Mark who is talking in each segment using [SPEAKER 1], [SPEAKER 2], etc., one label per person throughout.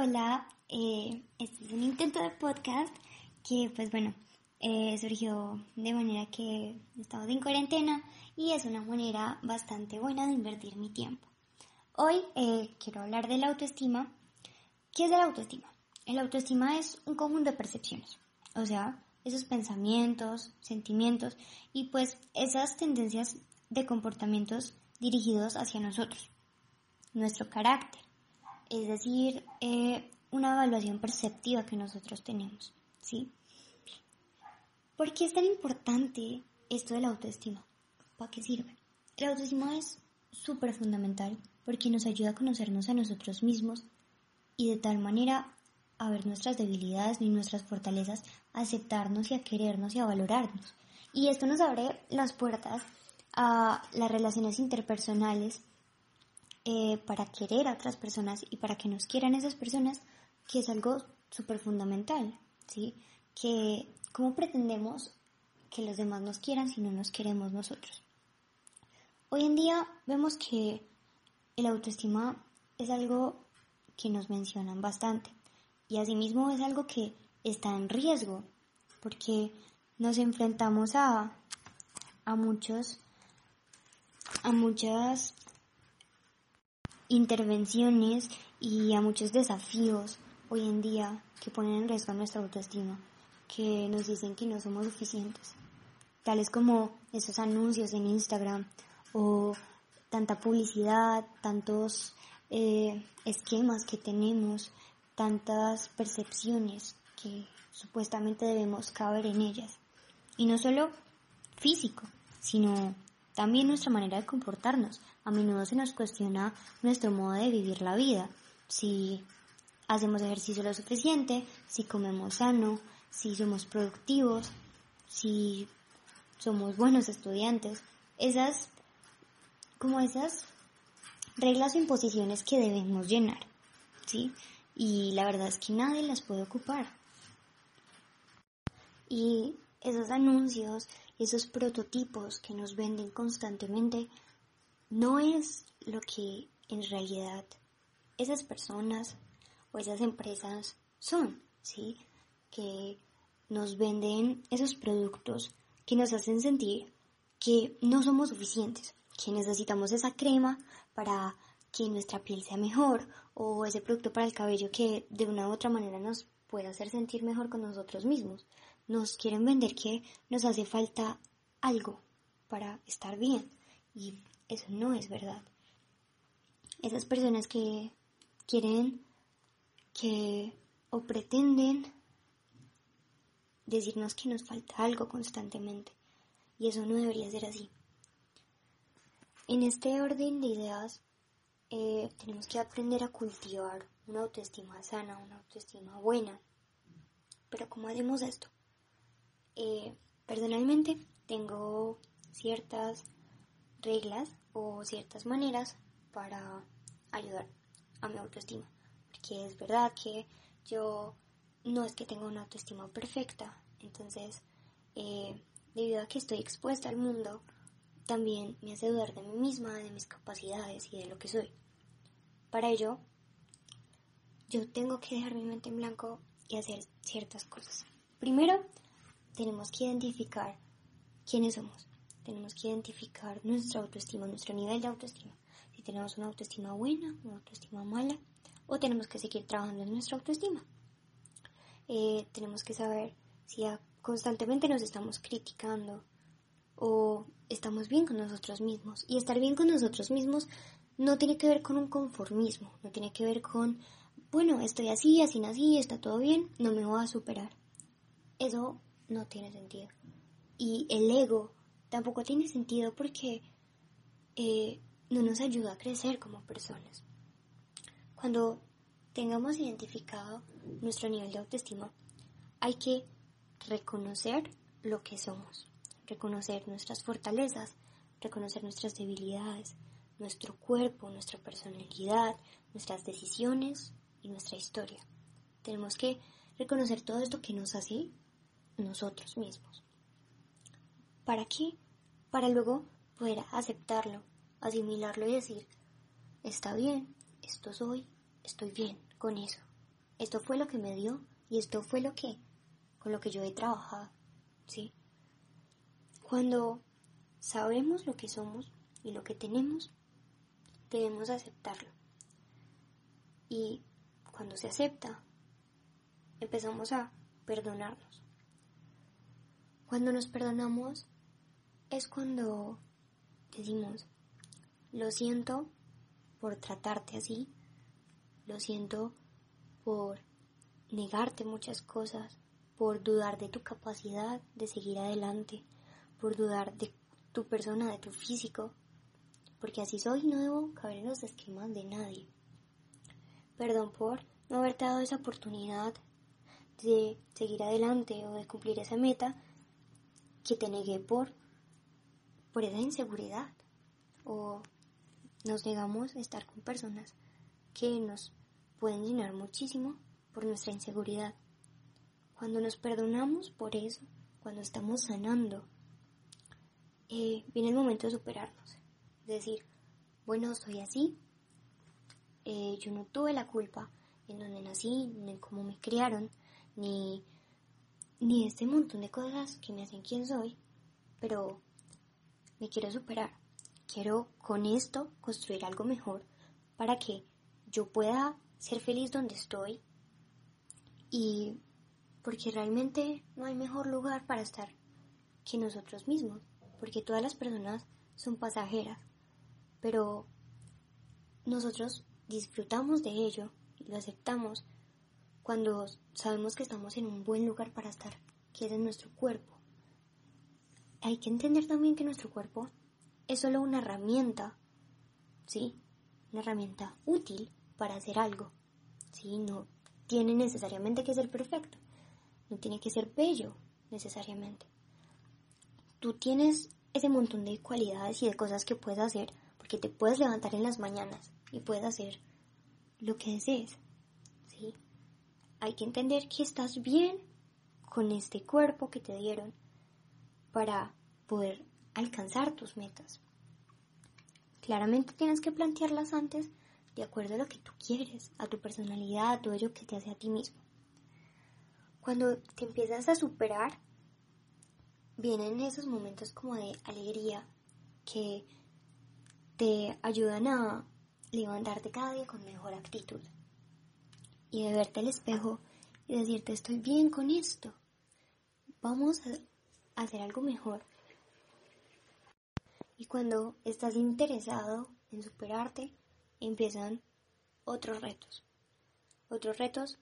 [SPEAKER 1] Hola, eh, este es un intento de podcast que pues bueno, eh, surgió de manera que estamos en cuarentena y es una manera bastante buena de invertir mi tiempo. Hoy eh, quiero hablar de la autoestima. ¿Qué es la autoestima? El autoestima es un conjunto de percepciones, o sea, esos pensamientos, sentimientos y pues esas tendencias de comportamientos dirigidos hacia nosotros, nuestro carácter es decir, eh, una evaluación perceptiva que nosotros tenemos, ¿sí? ¿Por qué es tan importante esto de la autoestima? ¿Para qué sirve? La autoestima es súper fundamental porque nos ayuda a conocernos a nosotros mismos y de tal manera a ver nuestras debilidades y nuestras fortalezas, a aceptarnos y a querernos y a valorarnos. Y esto nos abre las puertas a las relaciones interpersonales eh, para querer a otras personas y para que nos quieran esas personas, que es algo súper fundamental, ¿sí? Que cómo pretendemos que los demás nos quieran si no nos queremos nosotros. Hoy en día vemos que el autoestima es algo que nos mencionan bastante y asimismo es algo que está en riesgo porque nos enfrentamos a, a muchos a muchas intervenciones y a muchos desafíos hoy en día que ponen en riesgo nuestra autoestima, que nos dicen que no somos suficientes, tales como esos anuncios en Instagram o tanta publicidad, tantos eh, esquemas que tenemos, tantas percepciones que supuestamente debemos caber en ellas. Y no solo físico, sino también nuestra manera de comportarnos, a menudo se nos cuestiona nuestro modo de vivir la vida, si hacemos ejercicio lo suficiente, si comemos sano, si somos productivos, si somos buenos estudiantes, esas como esas reglas o imposiciones que debemos llenar, ¿sí? Y la verdad es que nadie las puede ocupar. Y esos anuncios, esos prototipos que nos venden constantemente no es lo que en realidad esas personas o esas empresas son, ¿sí? Que nos venden esos productos que nos hacen sentir que no somos suficientes, que necesitamos esa crema para que nuestra piel sea mejor o ese producto para el cabello que de una u otra manera nos pueda hacer sentir mejor con nosotros mismos. Nos quieren vender que nos hace falta algo para estar bien y eso no es verdad. Esas personas que quieren que o pretenden decirnos que nos falta algo constantemente y eso no debería ser así. En este orden de ideas eh, tenemos que aprender a cultivar una autoestima sana, una autoestima buena. Pero ¿cómo hacemos esto? Eh, personalmente tengo ciertas reglas o ciertas maneras para ayudar a mi autoestima. Porque es verdad que yo no es que tenga una autoestima perfecta, entonces eh, debido a que estoy expuesta al mundo, también me hace dudar de mí misma, de mis capacidades y de lo que soy. Para ello, yo tengo que dejar mi mente en blanco y hacer ciertas cosas. Primero, tenemos que identificar quiénes somos tenemos que identificar nuestra autoestima, nuestro nivel de autoestima. Si tenemos una autoestima buena, una autoestima mala, o tenemos que seguir trabajando en nuestra autoestima. Eh, tenemos que saber si constantemente nos estamos criticando o estamos bien con nosotros mismos. Y estar bien con nosotros mismos no tiene que ver con un conformismo, no tiene que ver con, bueno, estoy así, así nací, está todo bien, no me voy a superar. Eso no tiene sentido Y el ego tampoco tiene sentido porque eh, no nos ayuda a crecer como personas. Cuando tengamos identificado nuestro nivel de autoestima, hay que reconocer lo que somos, reconocer nuestras fortalezas, reconocer nuestras debilidades, nuestro cuerpo, nuestra personalidad, nuestras decisiones y nuestra historia. Tenemos que reconocer todo esto que nos hace nosotros mismos. ¿Para qué? Para luego poder aceptarlo, asimilarlo y decir, está bien, esto soy, estoy bien con eso. Esto fue lo que me dio y esto fue lo que, con lo que yo he trabajado, ¿sí? Cuando sabemos lo que somos y lo que tenemos, debemos aceptarlo. Y cuando se acepta, empezamos a perdonarnos. Cuando nos perdonamos es cuando decimos, lo siento por tratarte así, lo siento por negarte muchas cosas, por dudar de tu capacidad de seguir adelante, por dudar de tu persona, de tu físico, porque así soy no debo caber en los esquemas de nadie. Perdón por no haberte dado esa oportunidad de seguir adelante o de cumplir esa meta que te negué por, por esa inseguridad. O nos negamos a estar con personas que nos pueden llenar muchísimo por nuestra inseguridad. Cuando nos perdonamos por eso, cuando estamos sanando, eh, viene el momento de superarnos. Es decir, bueno, soy así, eh, yo no tuve la culpa en donde nací, ni en cómo me criaron, ni, ni este montón de cosas que me hacen quien soy, pero me quiero superar. Quiero con esto construir algo mejor para que yo pueda ser feliz donde estoy y porque realmente no hay mejor lugar para estar que nosotros mismos, porque todas las personas son pasajeras, pero nosotros disfrutamos de ello y lo aceptamos cuando sabemos que estamos en un buen lugar para estar, que es en nuestro cuerpo. Hay que entender también que nuestro cuerpo es solo una herramienta, ¿sí? Una herramienta útil para hacer algo, ¿sí? No tiene necesariamente que ser perfecto, no tiene que ser bello necesariamente. Tú tienes ese montón de cualidades y de cosas que puedes hacer porque te puedes levantar en las mañanas y puedes hacer lo que desees, ¿sí? hay que entender que estás bien con este cuerpo que te dieron para poder alcanzar tus metas. Claramente tienes que plantearlas antes de acuerdo a lo que tú quieres, a tu personalidad, a todo ello que te hace a ti mismo. Cuando te empiezas a superar, vienen esos momentos como de alegría que te ayudan a levantarte cada día con mejor actitud y de verte al espejo y decirte estoy bien con esto. Vamos a hacer algo mejor. Y cuando estás interesado en superarte, empiezan otros retos. Otros retos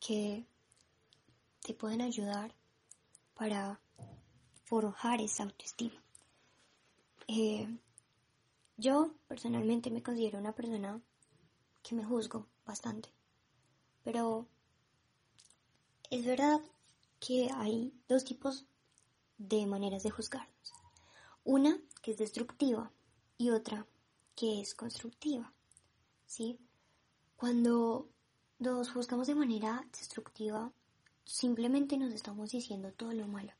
[SPEAKER 1] que te pueden ayudar para forjar esa autoestima. Eh, yo personalmente me considero una persona que me juzgo bastante. Pero es verdad que hay dos tipos de maneras de juzgarnos. Una que es destructiva y otra que es constructiva. ¿Sí? Cuando nos juzgamos de manera destructiva, simplemente nos estamos diciendo todo lo malo.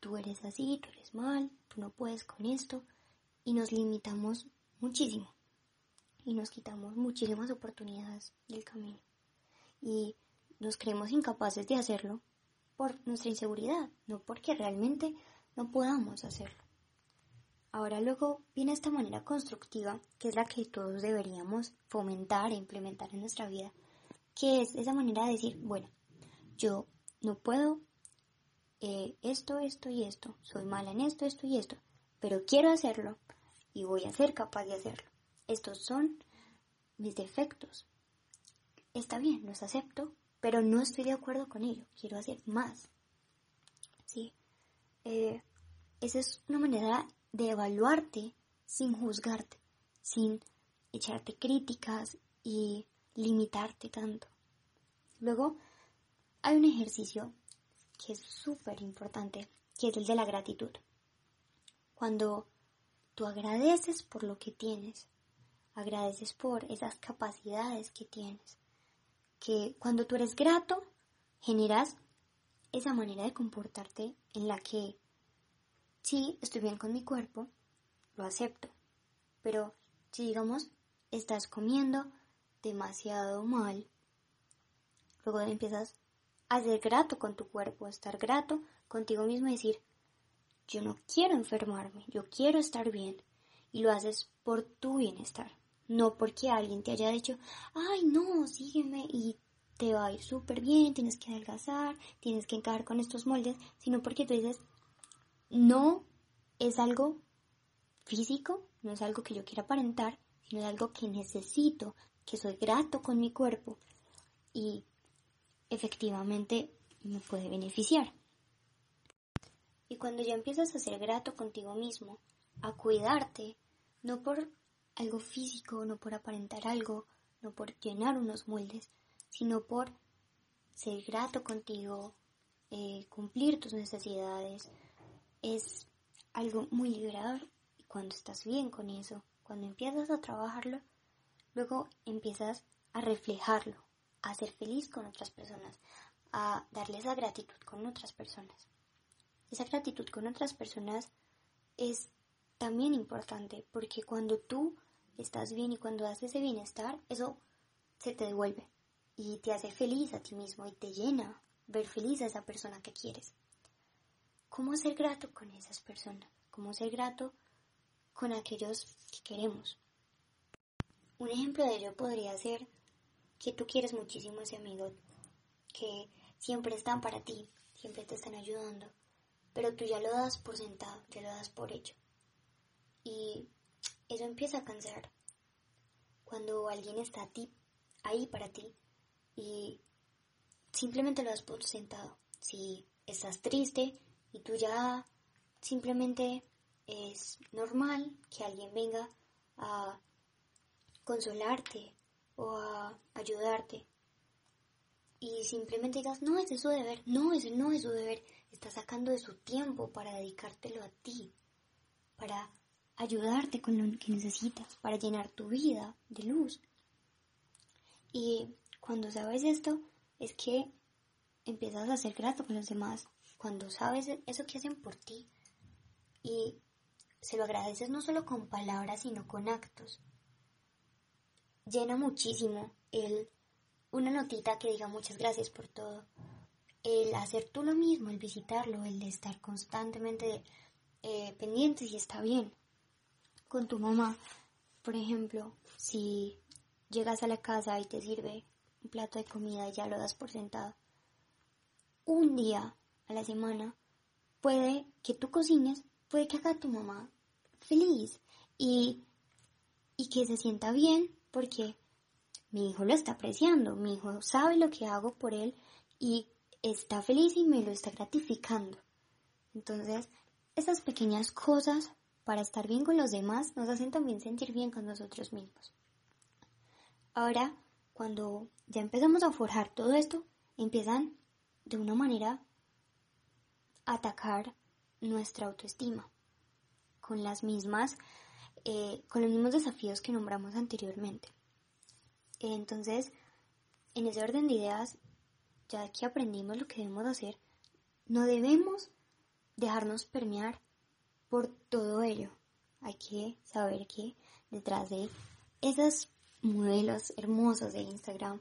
[SPEAKER 1] Tú eres así, tú eres mal, tú no puedes con esto y nos limitamos muchísimo y nos quitamos muchísimas oportunidades del camino y nos creemos incapaces de hacerlo por nuestra inseguridad, no porque realmente no podamos hacerlo. Ahora luego viene esta manera constructiva, que es la que todos deberíamos fomentar e implementar en nuestra vida, que es esa manera de decir, bueno, yo no puedo eh, esto, esto y esto, soy mala en esto, esto y esto, pero quiero hacerlo y voy a ser capaz de hacerlo. Estos son mis defectos, está bien, los acepto, pero no estoy de acuerdo con ello, quiero hacer más. ¿Sí? eh, esa es una manera de evaluarte sin juzgarte, sin echarte críticas y limitarte tanto. Luego, hay un ejercicio que es súper importante, que es el de la gratitud. Cuando tú agradeces por lo que tienes, agradeces por esas capacidades que tienes, que cuando tú eres grato, generas esa manera de comportarte en la que, sí, estoy bien con mi cuerpo, lo acepto, pero si digamos, estás comiendo demasiado mal, luego empiezas a ser grato con tu cuerpo, a estar grato contigo mismo y decir, yo no quiero enfermarme, yo quiero estar bien. Y lo haces por tu bienestar, no porque alguien te haya dicho, ay no, sígueme y te va a ir súper bien, tienes que adelgazar, tienes que encajar con estos moldes, sino porque tú dices, no es algo físico, no es algo que yo quiera aparentar, sino es algo que necesito, que soy grato con mi cuerpo y efectivamente me puede beneficiar. Y cuando ya empiezas a ser grato contigo mismo, a cuidarte, no por algo físico, no por aparentar algo, no por llenar unos moldes, sino por ser grato contigo, eh, cumplir tus necesidades, es algo muy liberador. Y cuando estás bien con eso, cuando empiezas a trabajarlo, luego empiezas a reflejarlo, a ser feliz con otras personas, a darles esa gratitud con otras personas. Esa gratitud con otras personas es también importante porque cuando tú estás bien y cuando das ese bienestar, eso se te devuelve y te hace feliz a ti mismo y te llena ver feliz a esa persona que quieres. ¿Cómo ser grato con esas personas? ¿Cómo ser grato con aquellos que queremos? Un ejemplo de ello podría ser que tú quieres muchísimo a ese amigo, que siempre están para ti, siempre te están ayudando, pero tú ya lo das por sentado, ya lo das por hecho. Y eso empieza a cansar. Cuando alguien está a ti, ahí para ti, y simplemente lo das por sentado. Si estás triste y tú ya simplemente es normal que alguien venga a consolarte o a ayudarte y simplemente digas, no, ese es su deber, no, ese no es su deber, está sacando de su tiempo para dedicártelo a ti, para ayudarte con lo que necesitas, para llenar tu vida de luz. Y cuando sabes esto, es que empiezas a ser grato con los demás. Cuando sabes eso que hacen por ti y se lo agradeces no solo con palabras, sino con actos. Llena muchísimo el una notita que diga muchas gracias por todo. El hacer tú lo mismo, el visitarlo, el estar constantemente eh, pendiente si está bien. Con tu mamá, por ejemplo, si llegas a la casa y te sirve un plato de comida y ya lo das por sentado. Un día a la semana puede que tú cocines, puede que haga tu mamá feliz y, y que se sienta bien porque mi hijo lo está apreciando, mi hijo sabe lo que hago por él y está feliz y me lo está gratificando. Entonces, esas pequeñas cosas para estar bien con los demás nos hacen también sentir bien con nosotros mismos. Ahora, cuando ya empezamos a forjar todo esto, empiezan de una manera a atacar nuestra autoestima con las mismas, eh, con los mismos desafíos que nombramos anteriormente. Entonces, en ese orden de ideas, ya que aprendimos lo que debemos hacer, no debemos dejarnos permear por todo ello. Hay que saber que detrás de esos modelos hermosos de Instagram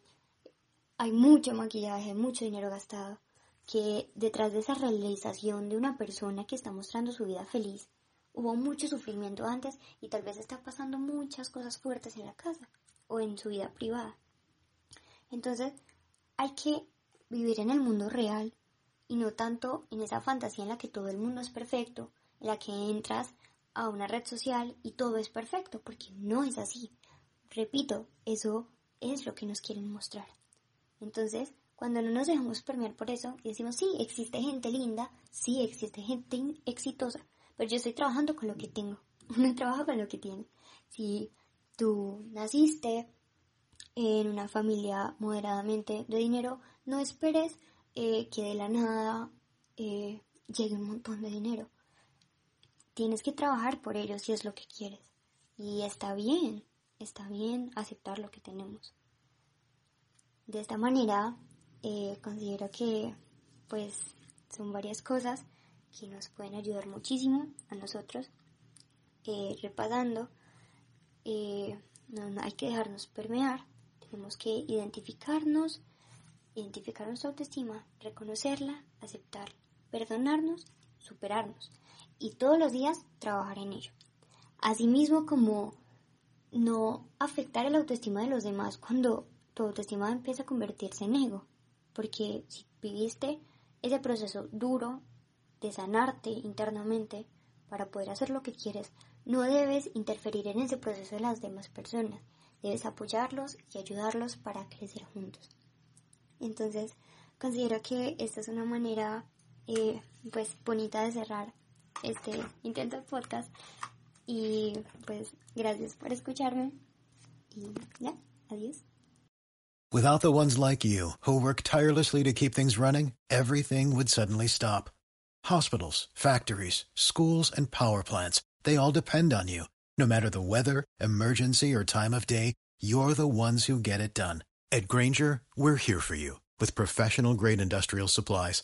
[SPEAKER 1] hay mucho maquillaje, mucho dinero gastado, que detrás de esa realización de una persona que está mostrando su vida feliz, hubo mucho sufrimiento antes y tal vez está pasando muchas cosas fuertes en la casa o en su vida privada. Entonces, hay que vivir en el mundo real y no tanto en esa fantasía en la que todo el mundo es perfecto, la que entras a una red social y todo es perfecto, porque no es así. Repito, eso es lo que nos quieren mostrar. Entonces, Cuando no nos dejamos permear por eso y decimos, sí, existe gente linda, sí, existe gente exitosa, pero yo estoy trabajando con lo que tengo. Uno trabaja con lo que tiene. Si tú naciste en una familia moderadamente de dinero, no esperes eh, que de la nada eh, llegue un montón de dinero. Tienes que trabajar por ello si es lo que quieres. Y está bien, está bien aceptar lo que tenemos. De esta manera, eh, considero que pues son varias cosas que nos pueden ayudar muchísimo a nosotros. Eh, repasando, eh, no, hay que dejarnos permear, tenemos que identificarnos, identificar nuestra autoestima, reconocerla, aceptarla, perdonarnos, superarnos y todos los días trabajar en ello. Asimismo como no afectar el autoestima de los demás cuando tu autoestima empieza a convertirse en ego, porque si viviste ese proceso duro de sanarte internamente para poder hacer lo que quieres, no debes interferir en ese proceso de las demás personas, debes apoyarlos y ayudarlos para crecer juntos. Entonces, considero que esta es una manera eh, pues bonita de cerrar este intento podcast y pues gracias por escucharme y ya, adiós.
[SPEAKER 2] Without the ones like you, who work tirelessly to keep things running, everything would suddenly stop. Hospitals, factories, schools, and power plants, they all depend on you. No matter the weather, emergency, or time of day, you're the ones who get it done. At Granger, we're here for you with professional grade industrial supplies.